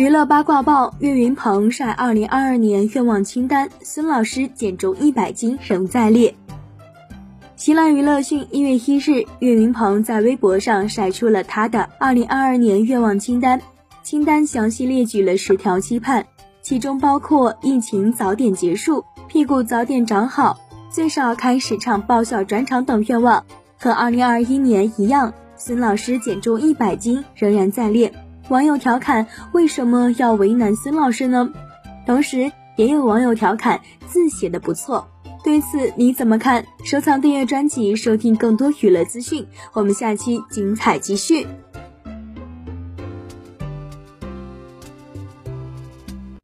娱乐八卦报：岳云鹏晒二零二二年愿望清单，孙老师减重一百斤仍在列。新浪娱乐讯，一月一日，岳云鹏在微博上晒出了他的二零二二年愿望清单，清单详细列举了十条期盼，其中包括疫情早点结束、屁股早点长好、最少开始唱爆笑专场等愿望。和二零二一年一样，孙老师减重一百斤仍然在列。网友调侃：“为什么要为难孙老师呢？”同时，也有网友调侃：“字写的不错。”对此你怎么看？收藏订阅专辑，收听更多娱乐资讯。我们下期精彩继续。